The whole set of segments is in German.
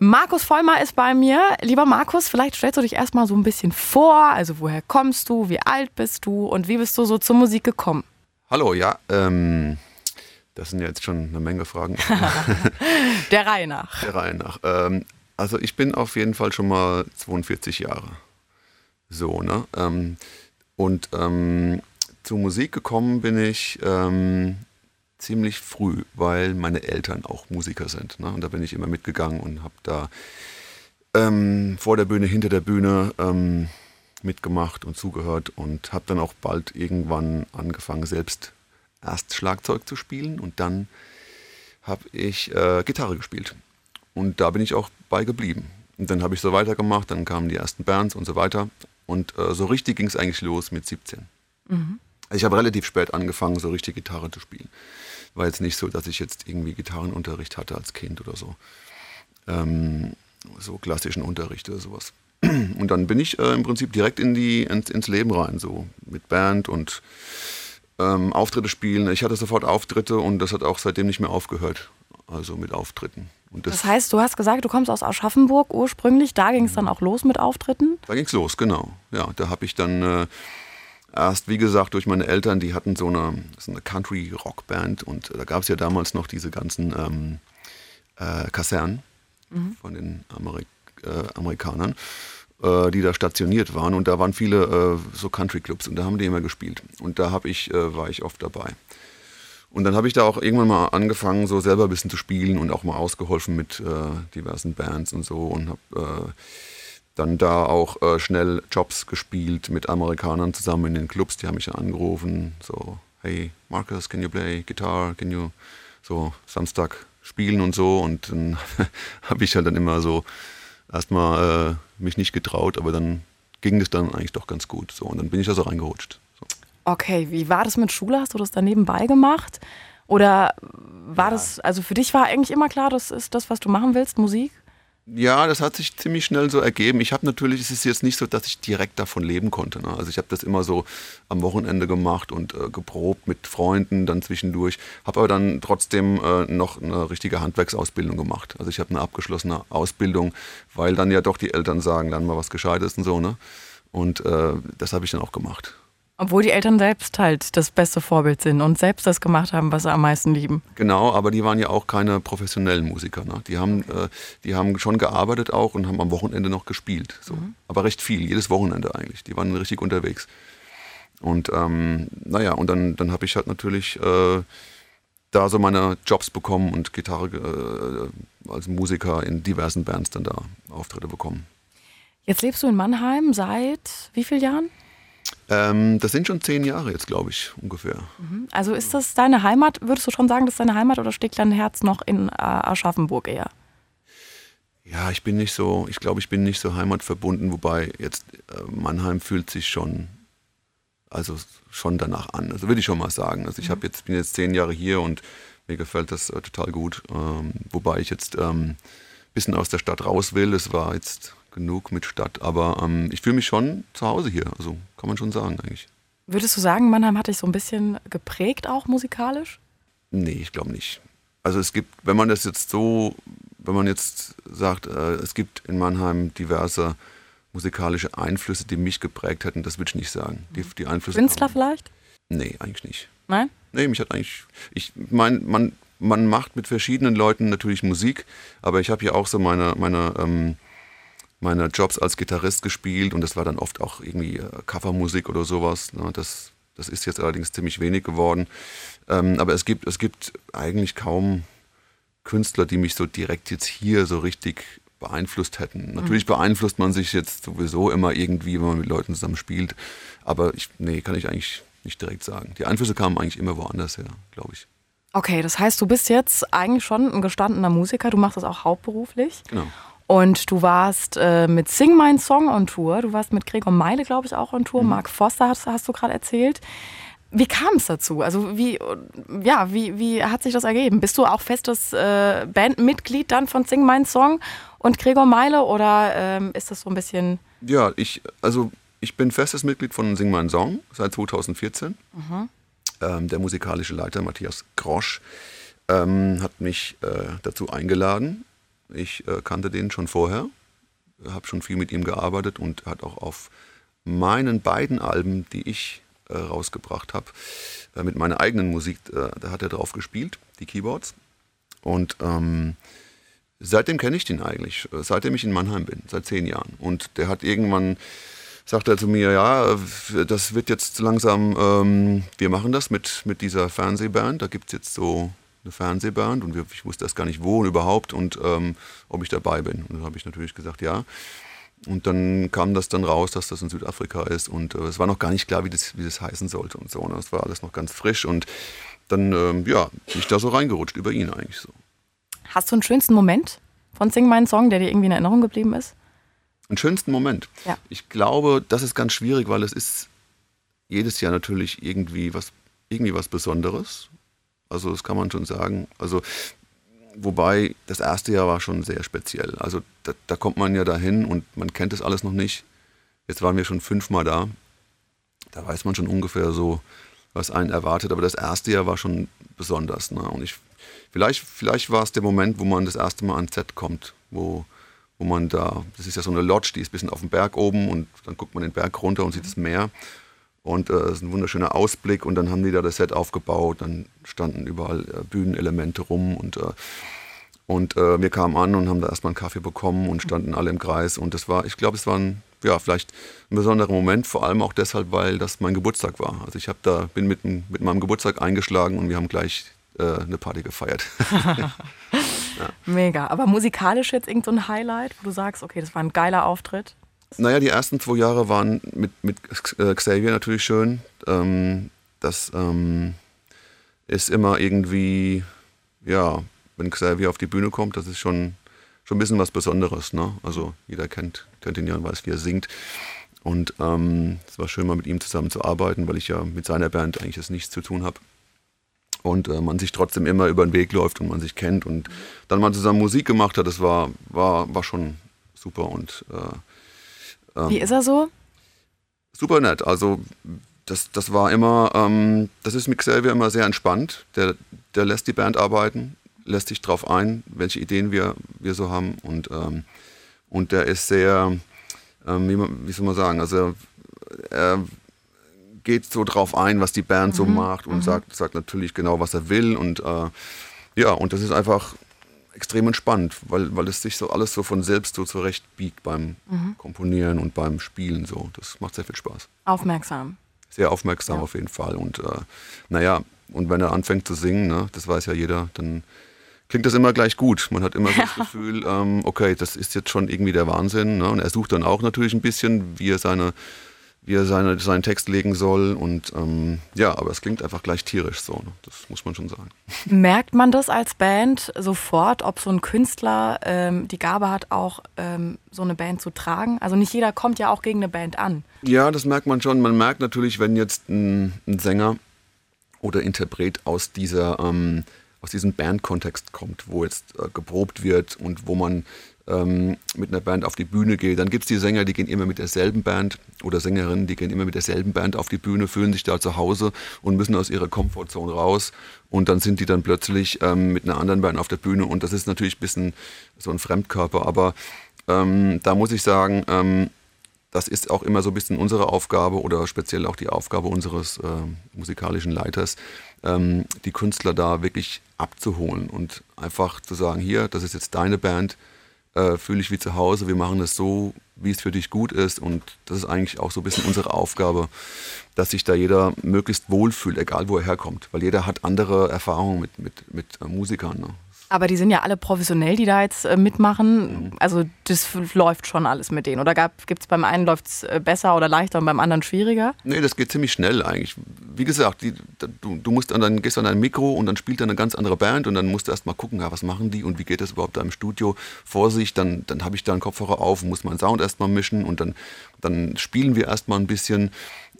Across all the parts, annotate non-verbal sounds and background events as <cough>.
Markus Vollmer ist bei mir. Lieber Markus, vielleicht stellst du dich erstmal so ein bisschen vor. Also woher kommst du, wie alt bist du und wie bist du so zur Musik gekommen? Hallo, ja, ähm, das sind jetzt schon eine Menge Fragen. <laughs> Der Reihe nach. Der Reihe nach. Ähm, also ich bin auf jeden Fall schon mal 42 Jahre. So, ne? Ähm, und ähm, zur Musik gekommen bin ich ähm, ziemlich früh, weil meine Eltern auch Musiker sind. Ne? Und da bin ich immer mitgegangen und habe da ähm, vor der Bühne, hinter der Bühne ähm, mitgemacht und zugehört und habe dann auch bald irgendwann angefangen, selbst erst Schlagzeug zu spielen und dann habe ich äh, Gitarre gespielt. Und da bin ich auch bei geblieben. Und dann habe ich so weitergemacht, dann kamen die ersten Bands und so weiter. Und äh, so richtig ging es eigentlich los mit 17. Mhm. Ich habe relativ spät angefangen, so richtig Gitarre zu spielen. War jetzt nicht so, dass ich jetzt irgendwie Gitarrenunterricht hatte als Kind oder so. Ähm, so klassischen Unterricht oder sowas. <clears throat> Und dann bin ich äh, im Prinzip direkt in die, ins, ins, Leben rein, so mit Band und ähm, Auftritte spielen. Ich hatte sofort Auftritte und das hat auch seitdem nicht mehr aufgehört. Also mit Auftritten. Das, das, heißt, du hast gesagt, du kommst aus Aschaffenburg ursprünglich. Da ging es dann auch los mit Auftritten? Da ging es los, genau. Ja, da habe ich dann äh, erst, wie gesagt, durch meine Eltern, die hatten so eine, so eine Country-Rock-Band und da gab es ja damals noch diese ganzen ähm, äh, Kasernen mhm. von den Amerik äh, Amerikanern, äh, die da stationiert waren und da waren viele äh, so Country-Clubs und da haben die immer gespielt und da ich, äh, war ich oft dabei. Und dann habe ich da auch irgendwann mal angefangen, so selber ein bisschen zu spielen und auch mal ausgeholfen mit äh, diversen Bands und so und habe dann da auch äh, schnell Jobs gespielt mit Amerikanern zusammen in den Clubs. Die haben mich dann angerufen, so, hey Marcus, can you play guitar? Can you so Samstag spielen und so. Und dann <laughs> habe ich halt dann immer so erstmal äh, mich nicht getraut, aber dann ging es dann eigentlich doch ganz gut. So, und dann bin ich da so reingerutscht. So. Okay, wie war das mit Schule? Hast du das dann nebenbei gemacht? Oder war ja. das, also für dich war eigentlich immer klar, das ist das, was du machen willst, Musik? Ja, das hat sich ziemlich schnell so ergeben. Ich habe natürlich, es ist jetzt nicht so, dass ich direkt davon leben konnte. Ne? Also ich habe das immer so am Wochenende gemacht und äh, geprobt mit Freunden dann zwischendurch. Habe aber dann trotzdem äh, noch eine richtige Handwerksausbildung gemacht. Also ich habe eine abgeschlossene Ausbildung, weil dann ja doch die Eltern sagen, lern mal was Gescheites und so. Ne? Und äh, das habe ich dann auch gemacht. Obwohl die Eltern selbst halt das beste Vorbild sind und selbst das gemacht haben, was sie am meisten lieben. Genau, aber die waren ja auch keine professionellen Musiker. Ne? Die, haben, äh, die haben schon gearbeitet auch und haben am Wochenende noch gespielt. So. Mhm. Aber recht viel, jedes Wochenende eigentlich. Die waren richtig unterwegs. Und ähm, naja, und dann, dann habe ich halt natürlich äh, da so meine Jobs bekommen und Gitarre äh, als Musiker in diversen Bands dann da Auftritte bekommen. Jetzt lebst du in Mannheim seit wie vielen Jahren? Ähm, das sind schon zehn Jahre jetzt, glaube ich, ungefähr. Mhm. Also ist das deine Heimat? Würdest du schon sagen, das ist deine Heimat oder steckt dein Herz noch in äh, Aschaffenburg eher? Ja, ich bin nicht so, ich glaube, ich bin nicht so heimatverbunden, wobei jetzt äh, Mannheim fühlt sich schon, also schon danach an. Also würde ich schon mal sagen. Also ich mhm. jetzt, bin jetzt zehn Jahre hier und mir gefällt das äh, total gut. Ähm, wobei ich jetzt ein ähm, bisschen aus der Stadt raus will. Es war jetzt genug mit Stadt. Aber ähm, ich fühle mich schon zu Hause hier. Also kann man schon sagen eigentlich. Würdest du sagen, Mannheim hat dich so ein bisschen geprägt auch musikalisch? Nee, ich glaube nicht. Also es gibt, wenn man das jetzt so, wenn man jetzt sagt, äh, es gibt in Mannheim diverse musikalische Einflüsse, die mich geprägt hätten, das würde ich nicht sagen. Die, die Einflüsse Künstler vielleicht? Nee, eigentlich nicht. Nein? Nee, mich hat eigentlich, ich meine, man, man macht mit verschiedenen Leuten natürlich Musik, aber ich habe ja auch so meine, meine ähm, meine Jobs als Gitarrist gespielt und das war dann oft auch irgendwie äh, Covermusik oder sowas. Ne? Das, das ist jetzt allerdings ziemlich wenig geworden. Ähm, aber es gibt, es gibt eigentlich kaum Künstler, die mich so direkt jetzt hier so richtig beeinflusst hätten. Natürlich mhm. beeinflusst man sich jetzt sowieso immer irgendwie, wenn man mit Leuten zusammen spielt. Aber ich, nee, kann ich eigentlich nicht direkt sagen. Die Einflüsse kamen eigentlich immer woanders her, glaube ich. Okay, das heißt, du bist jetzt eigentlich schon ein gestandener Musiker. Du machst das auch hauptberuflich. Genau. Und du warst äh, mit Sing Mein Song on Tour. Du warst mit Gregor Meile, glaube ich, auch on Tour. Mhm. Mark Foster hast, hast du gerade erzählt. Wie kam es dazu? Also wie, ja, wie, wie hat sich das ergeben? Bist du auch festes äh, Bandmitglied dann von Sing Mein Song und Gregor Meile oder ähm, ist das so ein bisschen... Ja, ich, also ich bin festes Mitglied von Sing Mein Song seit 2014. Mhm. Ähm, der musikalische Leiter Matthias Grosch ähm, hat mich äh, dazu eingeladen Ich äh, kannte den schon vorher, habe schon viel mit ihm gearbeitet und hat auch auf meinen beiden Alben, die ich äh, rausgebracht habe, äh, mit meiner eigenen Musik, äh, da hat er drauf gespielt, die Keyboards. Und ähm, seitdem kenne ich den eigentlich, äh, seitdem ich in Mannheim bin, seit zehn Jahren. Und der hat irgendwann, sagt er zu mir, ja, das wird jetzt langsam, ähm, wir machen das mit, mit dieser Fernsehband, da gibt es jetzt so eine Fernsehband und ich wusste das gar nicht wo und überhaupt und ähm, ob ich dabei bin. Und dann habe ich natürlich gesagt, ja. Und dann kam das dann raus, dass das in Südafrika ist und äh, es war noch gar nicht klar, wie das, wie das heißen sollte und so. Ne? Das war alles noch ganz frisch und dann, ähm, ja, bin ich da so reingerutscht über ihn eigentlich so. Hast du einen schönsten Moment von Sing meinen Song, der dir irgendwie in Erinnerung geblieben ist? Einen schönsten Moment? Ja. Ich glaube, das ist ganz schwierig, weil es ist jedes Jahr natürlich irgendwie was, irgendwie was Besonderes. Also das kann man schon sagen. Also wobei das erste Jahr war schon sehr speziell. Also da, da kommt man ja dahin und man kennt das alles noch nicht. Jetzt waren wir schon fünfmal da. Da weiß man schon ungefähr so, was einen erwartet. Aber das erste Jahr war schon besonders. Ne? Und ich, vielleicht, vielleicht war es der Moment, wo man das erste Mal ans Set kommt, wo, wo man da, das ist ja so eine Lodge, die ist ein bisschen auf dem Berg oben und dann guckt man den Berg runter und sieht das Meer. Und äh, es äh, ist ein wunderschöner Ausblick und dann haben die da das Set aufgebaut, dann standen überall äh, Bühnenelemente rum und, äh, und äh, wir kamen an und haben da erstmal einen Kaffee bekommen und standen alle im Kreis und das war, ich glaube, es war ein, ja, vielleicht ein besonderer Moment, vor allem auch deshalb, weil das mein Geburtstag war. Also ich habe da, bin mit, mit meinem Geburtstag eingeschlagen und wir haben gleich äh, eine Party gefeiert. <laughs> ja. Mega, aber musikalisch jetzt irgendein so Highlight, wo du sagst, okay, das war ein geiler Auftritt? Naja, die ersten zwei Jahre waren mit, mit äh, Xavier natürlich schön. Ähm, das ähm, ist immer irgendwie, ja, wenn Xavier auf die Bühne kommt, das ist schon, schon ein bisschen was Besonderes. Ne? Also jeder kennt, kennt ihn ja und weiß, wie er singt. Und ähm, es war schön, mal mit ihm zusammen zu arbeiten, weil ich ja mit seiner Band eigentlich jetzt nichts zu tun habe. Und äh, man sich trotzdem immer über den Weg läuft und man sich kennt und dann mal zusammen Musik gemacht hat, das war, war, war schon super und äh, ähm, Wie ist er so? Super nett. Also das, das war immer, ähm, das ist mit Xavier immer sehr entspannt. Der, der lässt die Band arbeiten, lässt sich drauf ein, welche Ideen wir, wir so haben. Und, ähm, und der ist sehr, ähm, wie, man, wie soll man sagen, also er geht so drauf ein, was die Band mhm. so macht und mhm. sagt, sagt natürlich genau, was er will. Und äh, ja, und das ist einfach extrem entspannt, weil, weil es sich so alles so von selbst so zurechtbiegt beim mhm. Komponieren und beim Spielen. So. Das macht sehr viel Spaß. Aufmerksam. Sehr aufmerksam ja. auf jeden Fall. Und äh, naja, und wenn er anfängt zu singen, ne, das weiß ja jeder, dann klingt das immer gleich gut. Man hat immer so das Gefühl, ähm, okay, das ist jetzt schon irgendwie der Wahnsinn. Ne? Und er sucht dann auch natürlich ein bisschen, wie er seine wie er seine, seinen Text legen soll. Und ähm, ja, aber es klingt einfach gleich tierisch so. Ne? Das muss man schon sagen. <laughs> Merkt man das als Band sofort, ob so ein Künstler ähm, die Gabe hat, auch ähm, so eine Band zu tragen? Also nicht jeder kommt ja auch gegen eine Band an. Ja, das merkt man schon. Man merkt natürlich, wenn jetzt ein, ein Sänger oder Interpret aus dieser ähm, aus diesem Bandkontext kommt, wo jetzt äh, geprobt wird und wo man ähm, mit einer Band auf die Bühne geht. Dann gibt es die Sänger, die gehen immer mit derselben Band oder Sängerinnen, die gehen immer mit derselben Band auf die Bühne, fühlen sich da zu Hause und müssen aus ihrer Komfortzone raus. Und dann sind die dann plötzlich ähm, mit einer anderen Band auf der Bühne und das ist natürlich ein bisschen so ein Fremdkörper. Aber ähm, da muss ich sagen, ähm, das ist auch immer so ein bisschen unsere Aufgabe oder speziell auch die Aufgabe unseres äh, musikalischen Leiters, ähm, die Künstler da wirklich abzuholen und einfach zu sagen, hier, das ist jetzt deine Band, äh, fühle ich wie zu Hause, wir machen es so, wie es für dich gut ist. Und das ist eigentlich auch so ein bisschen unsere Aufgabe, dass sich da jeder möglichst wohlfühlt, egal wo er herkommt. Weil jeder hat andere Erfahrungen mit, mit, mit äh, Musikern. Ne? Aber die sind ja alle professionell, die da jetzt äh, mitmachen. Mhm. Also das läuft schon alles mit denen. Oder gibt es beim einen läuft äh, besser oder leichter und beim anderen schwieriger? Nee, das geht ziemlich schnell eigentlich. Wie gesagt, die, du, du, musst an dein, gehst an dein Mikro und dann spielt da eine ganz andere Band und dann musst du erst mal gucken, ja, was machen die und wie geht das überhaupt da im Studio vor sich. Dann, dann habe ich da einen Kopfhörer auf und muss meinen Sound erstmal mischen und dann, dann spielen wir erstmal ein bisschen.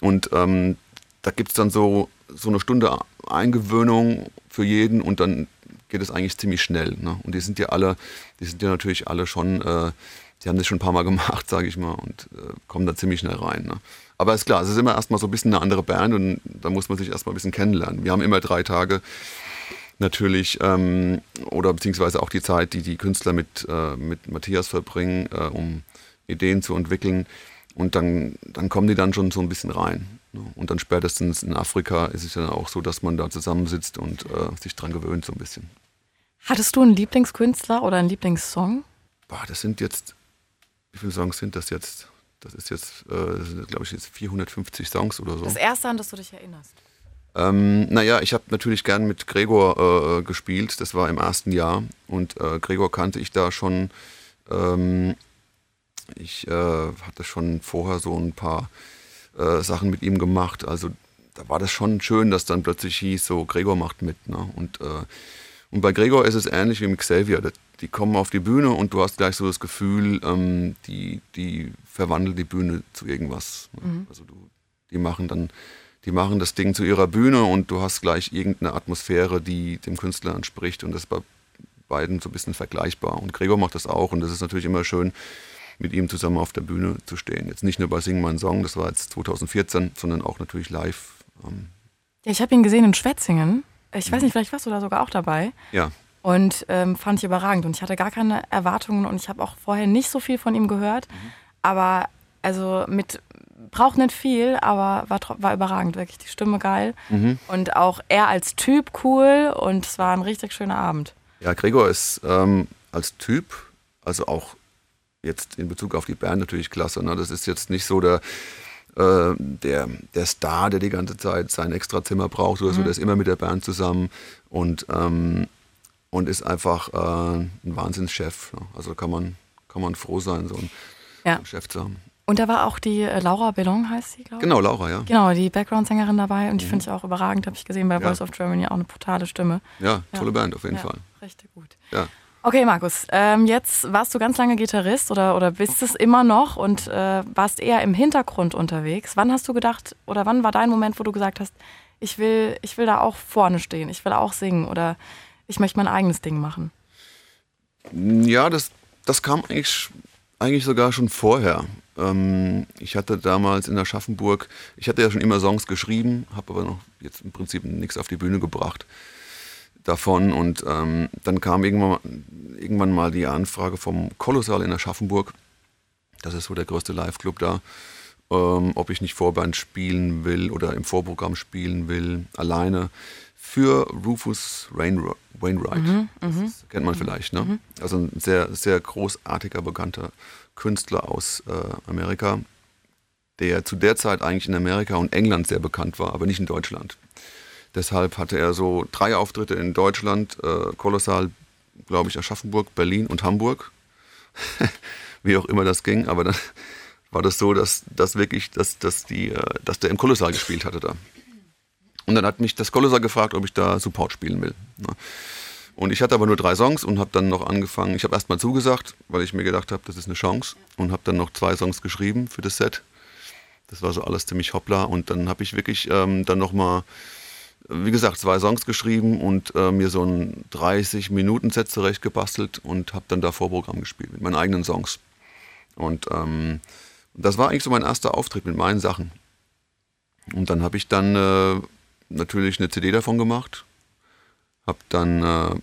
Und ähm, da gibt es dann so, so eine Stunde Eingewöhnung für jeden und dann geht es eigentlich ziemlich schnell. Ne? Und die sind ja alle, die sind ja natürlich alle schon, äh, die haben das schon ein paar Mal <laughs> gemacht, sage ich mal, und äh, kommen da ziemlich schnell rein. Ne? Aber ist klar, es ist immer erstmal so ein bisschen eine andere Band und da muss man sich erstmal ein bisschen kennenlernen. Wir haben immer drei Tage natürlich, ähm, oder beziehungsweise auch die Zeit, die die Künstler mit, äh, mit Matthias verbringen, äh, um Ideen zu entwickeln. Und dann, dann kommen die dann schon so ein bisschen rein. Ne? Und dann spätestens in Afrika ist es dann auch so, dass man da zusammensitzt und äh, sich dran gewöhnt so ein bisschen. Hattest du einen Lieblingskünstler oder einen Lieblingssong? Boah, das sind jetzt, wie viele Songs sind das jetzt? Das ist jetzt, äh, glaube ich, jetzt 450 Songs oder so. Das erste, an das du dich erinnerst. Ähm, naja, ich habe natürlich gern mit Gregor äh, gespielt. Das war im ersten Jahr. Und äh, Gregor kannte ich da schon. Ähm, ich äh, hatte schon vorher so ein paar äh, Sachen mit ihm gemacht. Also da war das schon schön, dass dann plötzlich hieß, so Gregor macht mit. Ne? Und, äh, und bei Gregor ist es ähnlich wie mit Xavier. Die kommen auf die Bühne und du hast gleich so das Gefühl, ähm, die, die verwandeln die Bühne zu irgendwas. Ne? Mhm. Also du, die machen dann die machen das Ding zu ihrer Bühne und du hast gleich irgendeine Atmosphäre, die dem Künstler entspricht und das ist bei beiden so ein bisschen vergleichbar. Und Gregor macht das auch und das ist natürlich immer schön, mit ihm zusammen auf der Bühne zu stehen. Jetzt nicht nur bei Sing mein Song, das war jetzt 2014, sondern auch natürlich live. Ähm. Ja, ich habe ihn gesehen in Schwetzingen. Ich weiß nicht, vielleicht warst du da sogar auch dabei. Ja. Und ähm, fand ich überragend. Und ich hatte gar keine Erwartungen und ich habe auch vorher nicht so viel von ihm gehört. Mhm. Aber also mit braucht nicht viel, aber war, war überragend, wirklich die Stimme geil. Mhm. Und auch er als Typ cool und es war ein richtig schöner Abend. Ja, Gregor ist ähm, als Typ, also auch jetzt in Bezug auf die Band natürlich klasse. Ne? Das ist jetzt nicht so der, äh, der, der Star, der die ganze Zeit sein Extrazimmer braucht oder so. Mhm. Der ist immer mit der Band zusammen und, ähm, und ist einfach äh, ein Wahnsinnschef. Ne? Also kann man, kann man froh sein, so einen, ja. einen Chef zu haben. Und da war auch die äh, Laura Bellon, heißt sie, glaube ich. Genau, Laura, ja. Genau, die Background-Sängerin dabei. Und die mhm. finde ich auch überragend, habe ich gesehen bei ja. Voice of Germany, auch eine brutale Stimme. Ja, tolle ja. Band auf jeden ja, Fall. Richtig gut. Ja. Okay, Markus, ähm, jetzt warst du ganz lange Gitarrist oder, oder bist es immer noch und äh, warst eher im Hintergrund unterwegs. Wann hast du gedacht oder wann war dein Moment, wo du gesagt hast, ich will, ich will da auch vorne stehen, ich will auch singen oder ich möchte mein eigenes Ding machen? Ja, das, das kam eigentlich, eigentlich sogar schon vorher. Ähm, ich hatte damals in Aschaffenburg, ich hatte ja schon immer Songs geschrieben, habe aber noch jetzt im Prinzip nichts auf die Bühne gebracht davon. Und ähm, dann kam irgendwann, irgendwann mal die Anfrage vom Kolossal in Aschaffenburg, das ist so der größte Live-Club da, ähm, ob ich nicht Vorband spielen will oder im Vorprogramm spielen will, alleine für Rufus Wainwright. Mhm, das mhm. kennt man vielleicht, ne? Mhm. Also ein sehr, sehr großartiger, bekannter Künstler aus äh, Amerika, der zu der Zeit eigentlich in Amerika und England sehr bekannt war, aber nicht in Deutschland. Deshalb hatte er so drei Auftritte in Deutschland, äh, kolossal, glaube ich, Aschaffenburg, Berlin und Hamburg. <laughs> Wie auch immer das ging, aber dann <laughs> war das so, dass, dass wirklich, dass, dass, die, äh, dass der im Kolossal gespielt hatte da. Und dann hat mich das Kolossal gefragt, ob ich da Support spielen will. Ne? Und ich hatte aber nur drei Songs und habe dann noch angefangen. Ich habe erstmal zugesagt, weil ich mir gedacht habe, das ist eine Chance. Und habe dann noch zwei Songs geschrieben für das Set. Das war so alles ziemlich hoppla. Und dann habe ich wirklich ähm, dann nochmal, wie gesagt, zwei Songs geschrieben und äh, mir so ein 30-Minuten-Set zurechtgebastelt und habe dann da Vorprogramm gespielt mit meinen eigenen Songs. Und ähm, das war eigentlich so mein erster Auftritt mit meinen Sachen. Und dann habe ich dann äh, natürlich eine CD davon gemacht habe dann äh,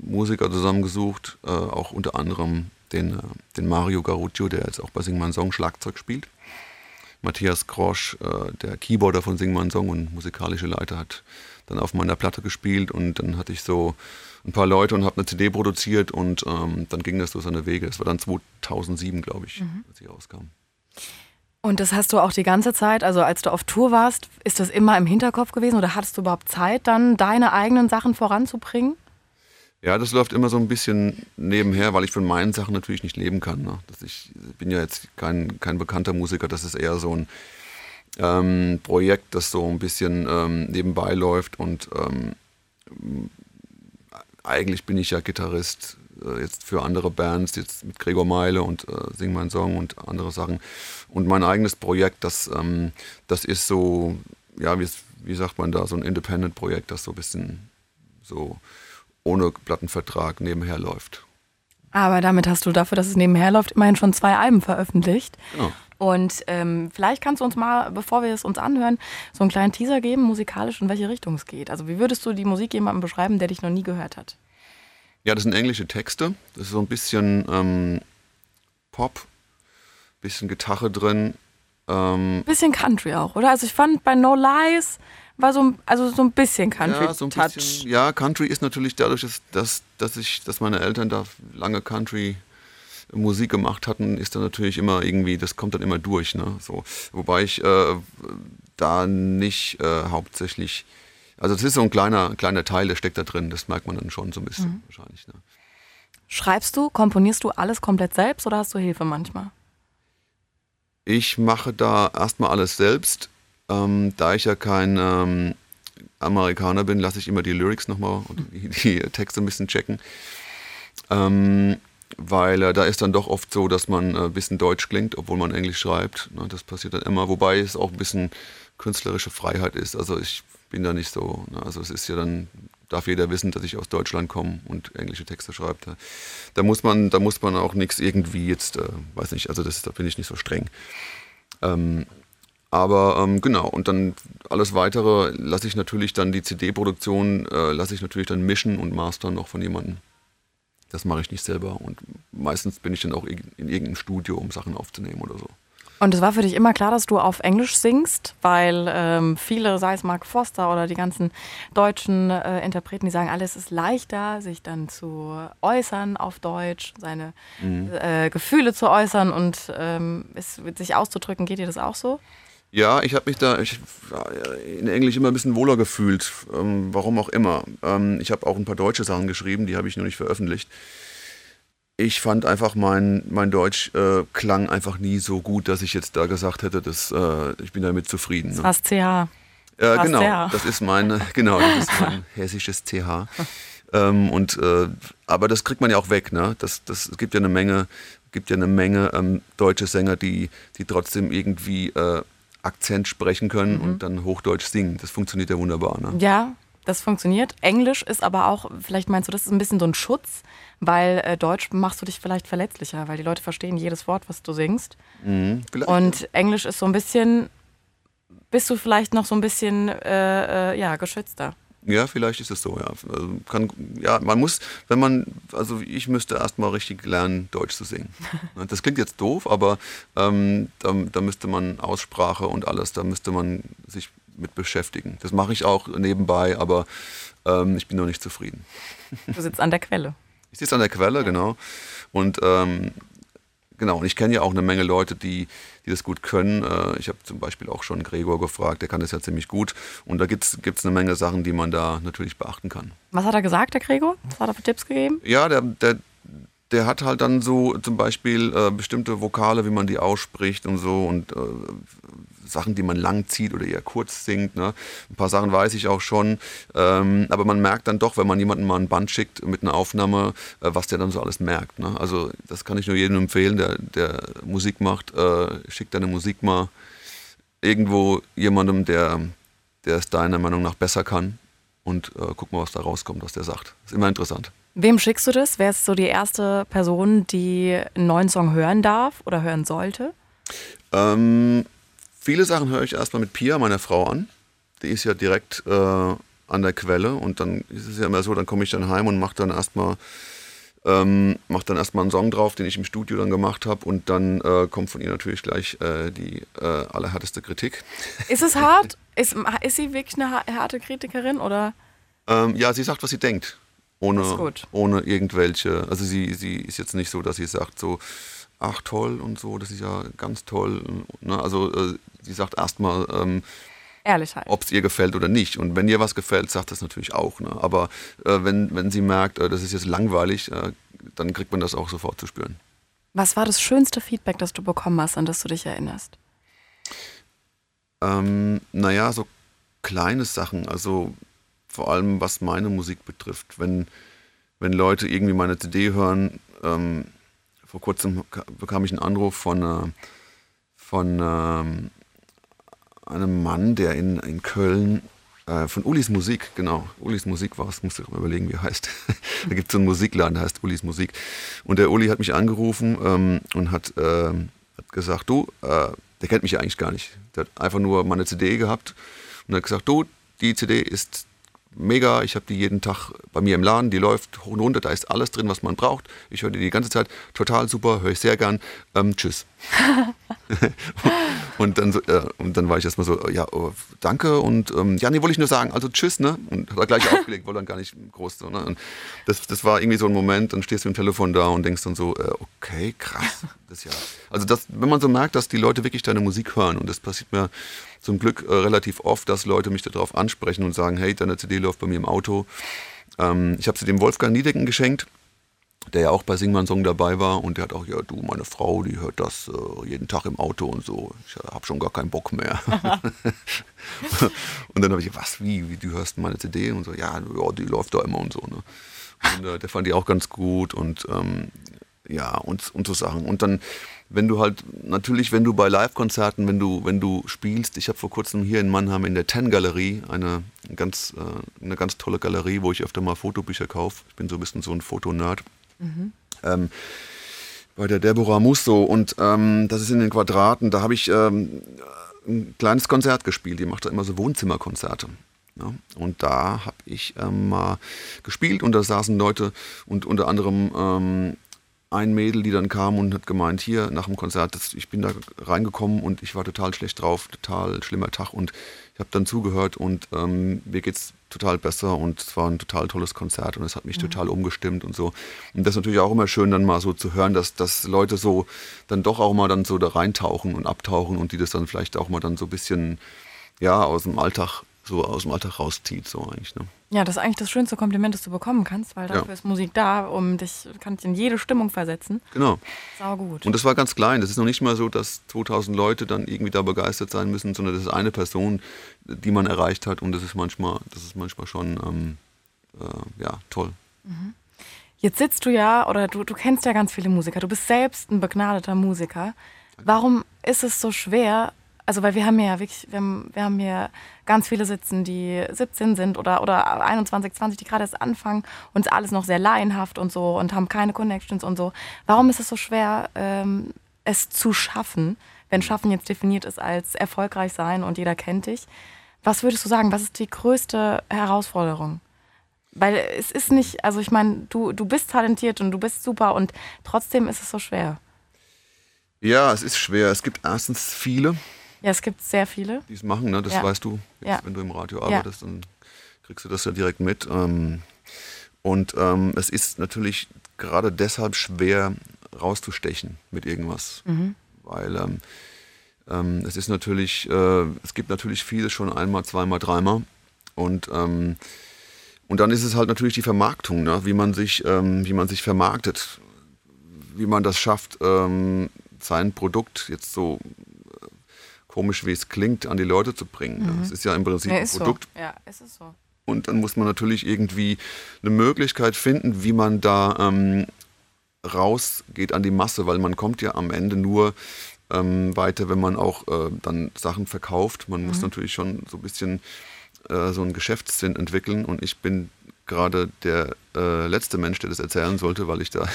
Musiker zusammengesucht, äh, auch unter anderem den, äh, den Mario Garuccio, der jetzt auch bei Sing Mein Song Schlagzeug spielt. Matthias Grosch, äh, der Keyboarder von Sing Mein Song und musikalische Leiter, hat dann auf meiner Platte gespielt und dann hatte ich so ein paar Leute und habe eine CD produziert und ähm, dann ging das durch seine Wege. Das war dann 2007, glaube ich, mhm. als ich rauskam. Und das hast du auch die ganze Zeit, also als du auf Tour warst, ist das immer im Hinterkopf gewesen oder hattest du überhaupt Zeit, dann deine eigenen Sachen voranzubringen? Ja, das läuft immer so ein bisschen nebenher, weil ich von meinen Sachen natürlich nicht leben kann. Ne? Das ich bin ja jetzt kein, kein bekannter Musiker, das ist eher so ein ähm, Projekt, das so ein bisschen ähm, nebenbei läuft und ähm, eigentlich bin ich ja Gitarrist äh, jetzt für andere Bands, jetzt mit Gregor Meile und äh, Sing mein Song und andere Sachen. Und mein eigenes Projekt, das, ähm, das ist so, ja, wie, wie sagt man da, so ein Independent-Projekt, das so ein bisschen so ohne Plattenvertrag nebenher läuft. Aber damit hast du dafür, dass es nebenher läuft, immerhin schon zwei Alben veröffentlicht. Genau. Und ähm, vielleicht kannst du uns mal, bevor wir es uns anhören, so einen kleinen Teaser geben, musikalisch, in welche Richtung es geht. Also wie würdest du die Musik jemandem beschreiben, der dich noch nie gehört hat? Ja, das sind englische Texte. Das ist so ein bisschen ähm, Pop, bisschen Gitarre drin. Ähm, bisschen Country auch, oder? Also ich fand bei No Lies war so, also so ein bisschen Country ja, so ein Touch. Bisschen, ja, Country ist natürlich dadurch, dass, dass, dass, ich, dass meine Eltern da lange Country Musik gemacht hatten, ist dann natürlich immer irgendwie, das kommt dann immer durch. Ne? So, wobei ich äh, da nicht äh, hauptsächlich, also es ist so ein kleiner, kleiner Teil, der steckt da drin, das merkt man dann schon so ein bisschen mhm. wahrscheinlich. Ne? Schreibst du, komponierst du alles komplett selbst oder hast du Hilfe manchmal? Ich mache da erstmal alles selbst. Ähm, da ich ja kein ähm, Amerikaner bin, lasse ich immer die Lyrics nochmal und die, die Texte ein bisschen checken. Ähm, weil äh, da ist dann doch oft so, dass man äh, ein bisschen Deutsch klingt, obwohl man Englisch schreibt. Ne, das passiert dann immer, wobei es auch ein bisschen künstlerische Freiheit ist. Also ich bin da nicht so, ne, also es ist ja dann, darf jeder wissen, dass ich aus Deutschland komme und englische Texte schreibe. Da, da, muss man, da muss man auch nichts irgendwie jetzt, äh, weiß nicht, also das, da bin ich nicht so streng. Ähm, aber ähm, genau, und dann alles weitere lasse ich natürlich dann die CD-Produktion, äh, lasse ich natürlich dann mischen und mastern noch von jemandem. Das mache ich nicht selber und meistens bin ich dann auch in irgendeinem Studio, um Sachen aufzunehmen oder so. Und es war für dich immer klar, dass du auf Englisch singst, weil ähm, viele, sei es Mark Foster oder die ganzen deutschen äh, Interpreten, die sagen, alles ist leichter, sich dann zu äußern auf Deutsch, seine mhm. äh, Gefühle zu äußern und ähm, es, sich auszudrücken. Geht dir das auch so? Ja, ich habe mich da ich, in Englisch immer ein bisschen wohler gefühlt, ähm, warum auch immer. Ähm, ich habe auch ein paar deutsche Sachen geschrieben, die habe ich nur nicht veröffentlicht. Ich fand einfach, mein, mein Deutsch äh, klang einfach nie so gut, dass ich jetzt da gesagt hätte, dass, äh, ich bin damit zufrieden. Ne? Das CH. Äh, genau, CH. das ist mein, genau, das ist mein <laughs> hessisches CH. Ähm, und, äh, aber das kriegt man ja auch weg. Ne? Das, das, es gibt ja eine Menge, gibt ja eine Menge ähm, deutsche Sänger, die, die trotzdem irgendwie äh, Akzent sprechen können mhm. und dann Hochdeutsch singen. Das funktioniert ja wunderbar. Ne? Ja, das funktioniert. Englisch ist aber auch, vielleicht meinst du, das ist ein bisschen so ein Schutz, weil äh, Deutsch machst du dich vielleicht verletzlicher, weil die Leute verstehen jedes Wort, was du singst. Mhm, und Englisch ist so ein bisschen, bist du vielleicht noch so ein bisschen äh, äh, ja, geschützter. Ja, vielleicht ist es so, ja. Also kann, ja, man muss, wenn man, also ich müsste erstmal richtig lernen, Deutsch zu singen. <laughs> Das klingt jetzt doof, aber ähm, da, da müsste man Aussprache und alles, da müsste man sich mit beschäftigen. Das mache ich auch nebenbei, aber ähm, ich bin noch nicht zufrieden. Du sitzt an der Quelle. Ich sitze an der Quelle, genau. Und ähm, genau, und ich kenne ja auch eine Menge Leute, die, die das gut können. Äh, ich habe zum Beispiel auch schon Gregor gefragt, der kann das ja ziemlich gut. Und da gibt es eine Menge Sachen, die man da natürlich beachten kann. Was hat er gesagt, der Gregor? Was hat er für Tipps gegeben? Ja, der, der, der hat halt dann so zum Beispiel äh, bestimmte Vokale, wie man die ausspricht und so und äh, Sachen, die man lang zieht oder eher kurz singt. Ne? Ein paar Sachen weiß ich auch schon, ähm, aber man merkt dann doch, wenn man jemanden mal ein Band schickt mit einer Aufnahme, äh, was der dann so alles merkt. Ne? Also das kann ich nur jedem empfehlen, der, der Musik macht, äh, schickt deine Musik mal irgendwo jemandem, der, der es deiner Meinung nach besser kann und äh, guck mal, was da rauskommt, was der sagt. Ist immer interessant. Wem schickst du das? Wer ist so die erste Person, die einen neuen Song hören darf oder hören sollte? Ähm, viele Sachen höre ich erstmal mit Pia, meiner Frau, an. Die ist ja direkt äh, an der Quelle und dann ist es ja immer so, dann komme ich dann heim und mache dann erstmal ähm, mache dann erstmal einen Song drauf, den ich im Studio dann gemacht habe und dann äh, kommt von ihr natürlich gleich äh, die äh, allerhärteste Kritik. Ist es hart? <laughs> ist, ist sie wirklich eine harte Kritikerin oder? Ähm, ja, sie sagt, was sie denkt ohne, ohne irgendwelche, also sie, sie ist jetzt nicht so, dass sie sagt so, ach toll und so, das ist ja ganz toll. Ne? Also äh, sie sagt erstmal, ähm. Ob es ihr gefällt oder nicht. Und wenn ihr was gefällt, sagt das natürlich auch. Ne? Aber äh, wenn, wenn sie merkt, äh, das ist jetzt langweilig, äh, dann kriegt man das auch sofort zu spüren. Was war das schönste Feedback, das du bekommen hast, an das du dich erinnerst? Ähm, naja, so kleine Sachen. Also vor allem was meine Musik betrifft. Wenn, wenn Leute irgendwie meine CD hören, ähm, vor kurzem bekam ich einen Anruf von, äh, von ähm, einem Mann, der in, in Köln äh, von Ulis Musik, genau, Ulis Musik war es, muss ich mal überlegen, wie er heißt. <laughs> da gibt es so einen Musikladen, der heißt Ulis Musik. Und der Uli hat mich angerufen ähm, und hat, äh, hat gesagt, du, äh, der kennt mich ja eigentlich gar nicht. Der hat einfach nur meine CD gehabt und hat gesagt, du, die CD ist mega, ich habe die jeden Tag bei mir im Laden, die läuft hoch und runter, da ist alles drin, was man braucht. Ich höre die die ganze Zeit, total super, höre ich sehr gern. Ähm, tschüss. <laughs> und, dann äh, und dann war ich erstmal so, ja, oh, danke und ähm, ja, nee, wollte ich nur sagen, also tschüss, ne? Und hat er gleich <laughs> aufgelegt, wollte dann gar nicht groß so, ne? Das, das war irgendwie so ein Moment, dann stehst du im Telefon da und denkst dann so, äh, okay, krass. Das ja, also das, wenn man so merkt, dass die Leute wirklich deine Musik hören und das passiert mir zum Glück äh, relativ oft, dass Leute mich darauf ansprechen und sagen, hey, deine CD läuft bei mir im Auto. Ähm, ich habe sie dem Wolfgang Niedecken geschenkt, der ja auch bei Singman Song dabei war und der hat auch, ja du, meine Frau, die hört das äh, jeden Tag im Auto und so. Ich äh, habe schon gar keinen Bock mehr. <laughs> <laughs> und dann habe ich, was, wie, wie, du hörst meine CD? Und so, ja, ja die läuft da immer und so. Ne? Und äh, der fand die auch ganz gut und ähm, ja, und, und so Sachen. Und dann wenn du halt, natürlich, wenn du bei Live-Konzerten, wenn du, wenn du spielst, ich habe vor kurzem hier in Mannheim in der Ten-Galerie eine ganz, äh, eine ganz tolle Galerie, wo ich öfter mal Fotobücher kaufe. Ich bin so ein bisschen so ein Fotonerd. Mhm. Ähm, bei der Deborah Musso und ähm, das ist in den Quadraten, da habe ich ähm, ein kleines Konzert gespielt. Die macht da immer so Wohnzimmerkonzerte. Ja, und da habe ich ähm, mal gespielt und da saßen Leute und unter anderem ähm, ein Mädel, die dann kam und hat gemeint, hier nach dem Konzert, das, ich bin da reingekommen und ich war total schlecht drauf, total schlimmer Tag und ich habe dann zugehört und ähm, mir es total besser und es war ein total tolles Konzert und es hat mich mhm. total umgestimmt und so. Und das ist natürlich auch immer schön, dann mal so zu hören, dass, dass Leute so dann doch auch mal dann so da reintauchen und abtauchen und die das dann vielleicht auch mal dann so ein bisschen ja aus dem Alltag so aus dem Alltag rauszieht, so eigentlich. Ne? Ja, das ist eigentlich das schönste Kompliment, das du bekommen kannst, weil dafür ja. ist Musik da, um dich, kann dich in jede Stimmung versetzen. Genau. Sau gut. Und das war ganz klein. Das ist noch nicht mal so, dass 2000 Leute dann irgendwie da begeistert sein müssen, sondern das ist eine Person, die man erreicht hat und das ist manchmal, das ist manchmal schon, ähm, äh, ja, toll. Mhm. Jetzt sitzt du ja, oder du, du kennst ja ganz viele Musiker, du bist selbst ein begnadeter Musiker. Warum ist es so schwer, also weil wir haben ja wirklich, wir haben, wir haben hier ganz viele sitzen, die 17 sind oder, oder 21, 20, die gerade erst anfangen und alles noch sehr laienhaft und so und haben keine Connections und so. Warum ist es so schwer, ähm, es zu schaffen, wenn Schaffen jetzt definiert ist als erfolgreich sein und jeder kennt dich? Was würdest du sagen, was ist die größte Herausforderung? Weil es ist nicht, also ich meine, du, du bist talentiert und du bist super und trotzdem ist es so schwer. Ja, es ist schwer. Es gibt erstens viele, ja, es gibt sehr viele. Die es machen, ne? das ja. weißt du. Jetzt, ja. Wenn du im Radio arbeitest, dann kriegst du das ja direkt mit. Ähm, und ähm, es ist natürlich gerade deshalb schwer rauszustechen mit irgendwas. Mhm. Weil ähm, ähm, es ist natürlich, äh, es gibt natürlich vieles schon einmal, zweimal, dreimal. Und, ähm, und dann ist es halt natürlich die Vermarktung, ne? wie, man sich, ähm, wie man sich vermarktet, wie man das schafft, sein Produkt jetzt so komisch wie es klingt, an die Leute zu bringen. Mhm. Das ist ja im Prinzip ja, ein Produkt. So. Ja, ist es so. Und dann muss man natürlich irgendwie eine Möglichkeit finden, wie man da ähm, rausgeht an die Masse, weil man kommt ja am Ende nur ähm, weiter, wenn man auch äh, dann Sachen verkauft. Man mhm. muss natürlich schon so ein bisschen äh, so einen Geschäftssinn entwickeln und ich bin gerade der äh, letzte Mensch, der das erzählen sollte, weil ich da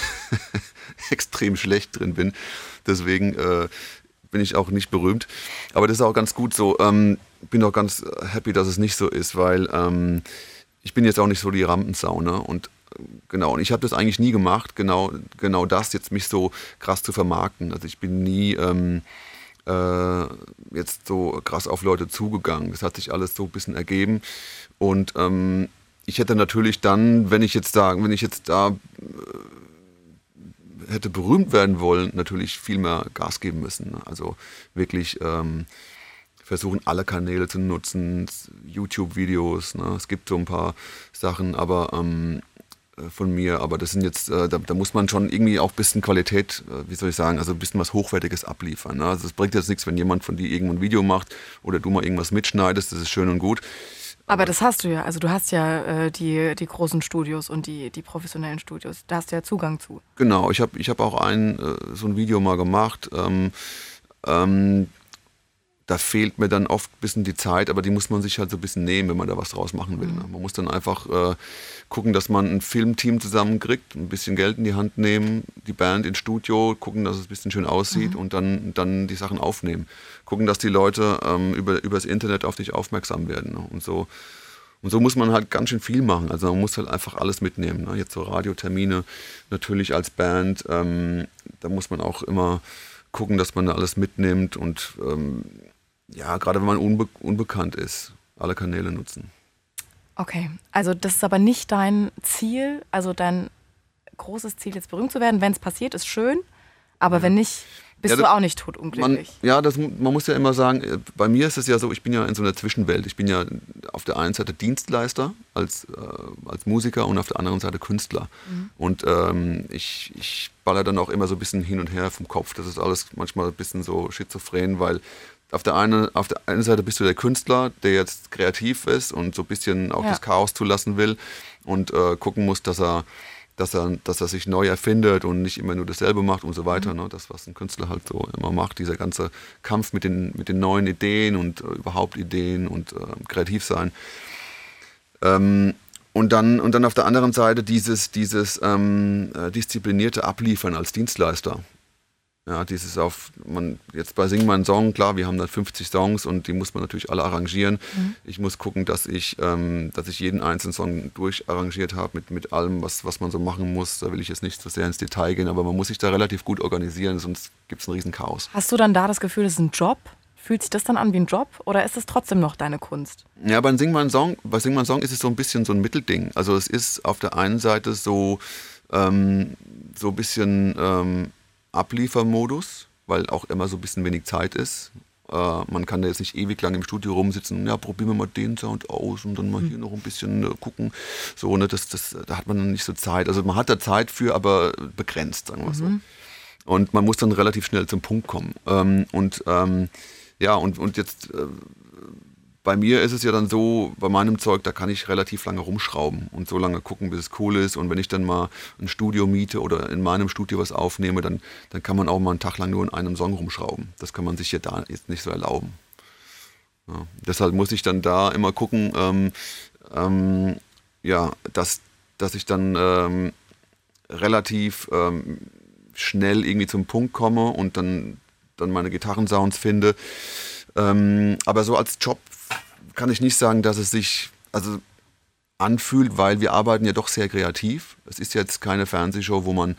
<laughs> extrem schlecht drin bin. Deswegen äh, bin ich auch nicht berühmt. Aber das ist auch ganz gut so. Ähm, bin auch ganz happy, dass es nicht so ist, weil ähm, ich bin jetzt auch nicht so die Rampensau. Ne? Und äh, genau, und ich habe das eigentlich nie gemacht, genau, genau das, jetzt mich so krass zu vermarkten. Also ich bin nie ähm, äh, jetzt so krass auf Leute zugegangen. Das hat sich alles so ein bisschen ergeben. Und ähm, ich hätte natürlich dann, wenn ich jetzt sagen, wenn ich jetzt da äh, hätte berühmt werden wollen, natürlich viel mehr Gas geben müssen. Ne? Also wirklich ähm, versuchen, alle Kanäle zu nutzen, YouTube-Videos. Ne? Es gibt so ein paar Sachen, aber ähm, äh, von mir, aber das sind jetzt, äh, da, da, muss man schon irgendwie auch ein bisschen Qualität, äh, wie soll ich sagen, also ein bisschen was Hochwertiges abliefern. Ne? Also es bringt jetzt nichts, wenn jemand von dir irgendwo ein Video macht oder du mal irgendwas mitschneidest, das ist schön und gut. Aber das hast du ja. Also du hast ja äh, die, die großen Studios und die, die professionellen Studios. Da hast du ja Zugang zu. Genau, ich habe ich hab auch ein, äh, so ein Video mal gemacht. Ähm, ähm, da fehlt mir dann oft ein bisschen die Zeit, aber die muss man sich halt so ein bisschen nehmen, wenn man da was draus machen will. Ne? Man muss dann einfach äh, gucken, dass man ein Filmteam zusammenkriegt, ein bisschen Geld in die Hand nehmen, die Band ins Studio, gucken, dass es ein bisschen schön aussieht mhm. und dann, dann die Sachen aufnehmen. Gucken, dass die Leute ähm, über, über das Internet auf dich aufmerksam werden. Ne? Und so. Und so muss man halt ganz schön viel machen. Also man muss halt einfach alles mitnehmen. Ne? Jetzt so Radiotermine natürlich als Band. Ähm, da muss man auch immer gucken, dass man da alles mitnimmt und ähm, ja, gerade wenn man unbe unbekannt ist, alle Kanäle nutzen. Okay, also das ist aber nicht dein Ziel, also dein großes Ziel, jetzt berühmt zu werden. Wenn es passiert, ist schön, aber ja. wenn nicht, bist ja, das, du auch nicht totunglücklich. Man, ja, das, man muss ja immer sagen, äh, bei mir ist es ja so, ich bin ja in so einer Zwischenwelt. Ich bin ja auf der einen Seite Dienstleister als, äh, als Musiker und auf der anderen Seite Künstler. Mhm. Und ähm, ich, ich baller dann auch immer so ein bisschen hin und her vom Kopf. Das ist alles manchmal ein bisschen so schizophren, weil auf der, einen, auf der einen Seite bist du der Künstler, der jetzt kreativ ist und so ein bisschen auch ja. das Chaos zulassen will und äh, gucken muss, dass er, dass, er, dass er sich neu erfindet und nicht immer nur dasselbe macht und so weiter. Mhm. Ne? Das, was ein Künstler halt so immer macht, dieser ganze Kampf mit den, mit den neuen Ideen und äh, überhaupt Ideen und äh, kreativ sein. Ähm, und dann, und dann auf der anderen Seite dieses, dieses ähm, äh, disziplinierte Abliefern als Dienstleister. Ja, dieses auf, man, jetzt bei Sing meinen Song, klar, wir haben da 50 Songs und die muss man natürlich alle arrangieren. Mhm. Ich muss gucken, dass ich, ähm, dass ich jeden einzelnen Song durcharrangiert habe mit, mit allem, was, was man so machen muss. Da will ich jetzt nicht so sehr ins Detail gehen, aber man muss sich da relativ gut organisieren, sonst gibt es ein riesen Chaos. Hast du dann da das Gefühl, das ist ein Job? Fühlt sich das dann an wie ein Job oder ist es trotzdem noch deine Kunst? Ja, bei Sing meinen Song, bei Sing meinen Song ist es so ein bisschen so ein Mittelding. Also es ist auf der einen Seite so, ähm, so ein bisschen ähm, Abliefermodus, weil auch immer so ein bisschen wenig Zeit ist. Äh, man kann da jetzt nicht ewig lang im Studio rumsitzen, ja, probieren wir mal den Sound aus und dann mal mhm. hier noch ein bisschen äh, gucken. So, ne, das, das, da hat man dann nicht so Zeit. Also man hat da Zeit für, aber begrenzt, sagen wir mhm. so. Und man muss dann relativ schnell zum Punkt kommen. Ähm, und ähm, ja, und, und jetzt äh, bei mir ist es ja dann so, bei meinem Zeug, da kann ich relativ lange rumschrauben und so lange gucken, bis es cool ist. Und wenn ich dann mal ein Studio miete oder in meinem Studio was aufnehme, dann, dann kann man auch mal einen Tag lang nur in einem Song rumschrauben. Das kann man sich ja da jetzt nicht so erlauben. Ja, deshalb muss ich dann da immer gucken, ähm, ähm, ja, dass, dass ich dann ähm, relativ ähm, schnell irgendwie zum Punkt komme und dann, dann meine Gitarrensounds finde. Ähm, aber so als Job kann ich nicht sagen, dass es sich also anfühlt, weil wir arbeiten ja doch sehr kreativ. Es ist jetzt keine Fernsehshow, wo man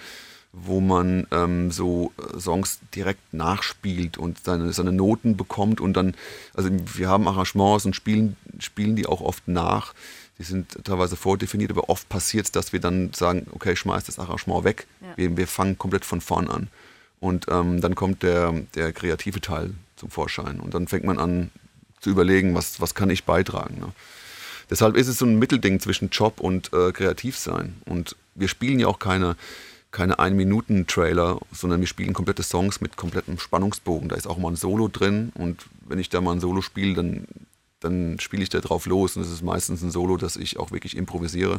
wo man ähm, so äh, Songs direkt nachspielt und seine, seine Noten bekommt und dann, also wir haben Arrangements und spielen, spielen die auch oft nach. Die sind teilweise vordefiniert, aber oft passiert es, dass wir dann sagen, okay, schmeiß das Arrangement weg. Ja. Wir, wir, fangen komplett von vorn an. Und ähm, dann kommt der, der kreative Teil zum Vorschein. Und dann fängt man an, zu überlegen, was, was kann ich beitragen. Ne? Deshalb ist es so ein Mittelding zwischen Job und äh, Kreativsein. Und wir spielen ja auch keine, keine Ein-Minuten-Trailer, sondern wir spielen komplette Songs mit komplettem Spannungsbogen. Da ist auch mal ein Solo drin und wenn ich da mal ein Solo spiele, dann, dann spiele ich da drauf los. Und es ist meistens ein Solo, das ich auch wirklich improvisiere.